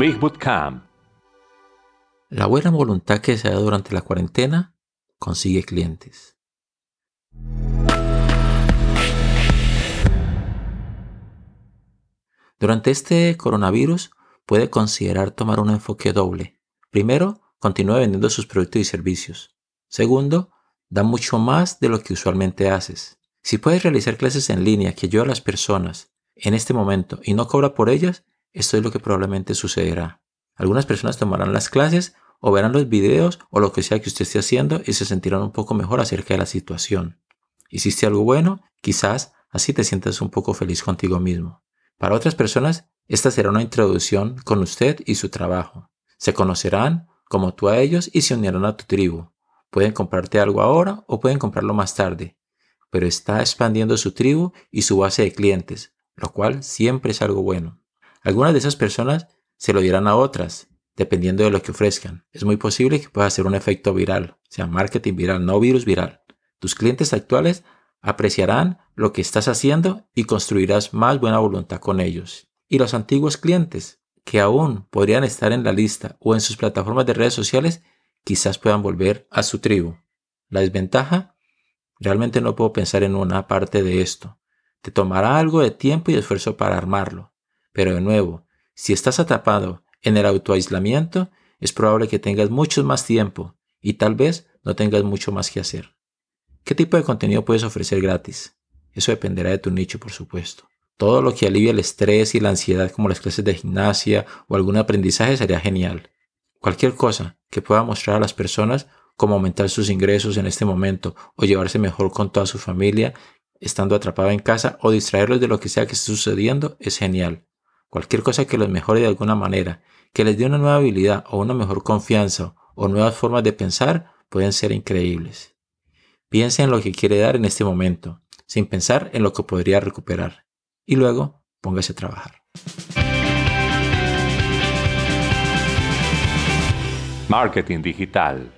Big Bootcamp. La buena voluntad que se da durante la cuarentena consigue clientes. Durante este coronavirus puede considerar tomar un enfoque doble. Primero, continúa vendiendo sus productos y servicios. Segundo, da mucho más de lo que usualmente haces. Si puedes realizar clases en línea que ayudan a las personas en este momento y no cobra por ellas, esto es lo que probablemente sucederá. Algunas personas tomarán las clases o verán los videos o lo que sea que usted esté haciendo y se sentirán un poco mejor acerca de la situación. Hiciste algo bueno, quizás así te sientas un poco feliz contigo mismo. Para otras personas, esta será una introducción con usted y su trabajo. Se conocerán como tú a ellos y se unirán a tu tribu. Pueden comprarte algo ahora o pueden comprarlo más tarde, pero está expandiendo su tribu y su base de clientes, lo cual siempre es algo bueno. Algunas de esas personas se lo dirán a otras, dependiendo de lo que ofrezcan. Es muy posible que pueda ser un efecto viral, sea marketing viral, no virus viral. Tus clientes actuales apreciarán lo que estás haciendo y construirás más buena voluntad con ellos. Y los antiguos clientes, que aún podrían estar en la lista o en sus plataformas de redes sociales, quizás puedan volver a su tribu. La desventaja, realmente no puedo pensar en una parte de esto. Te tomará algo de tiempo y esfuerzo para armarlo. Pero de nuevo, si estás atrapado en el autoaislamiento, es probable que tengas mucho más tiempo y tal vez no tengas mucho más que hacer. ¿Qué tipo de contenido puedes ofrecer gratis? Eso dependerá de tu nicho, por supuesto. Todo lo que alivie el estrés y la ansiedad como las clases de gimnasia o algún aprendizaje sería genial. Cualquier cosa que pueda mostrar a las personas cómo aumentar sus ingresos en este momento o llevarse mejor con toda su familia estando atrapado en casa o distraerlos de lo que sea que esté sucediendo es genial. Cualquier cosa que los mejore de alguna manera, que les dé una nueva habilidad o una mejor confianza o nuevas formas de pensar pueden ser increíbles. Piense en lo que quiere dar en este momento, sin pensar en lo que podría recuperar. Y luego, póngase a trabajar. Marketing digital.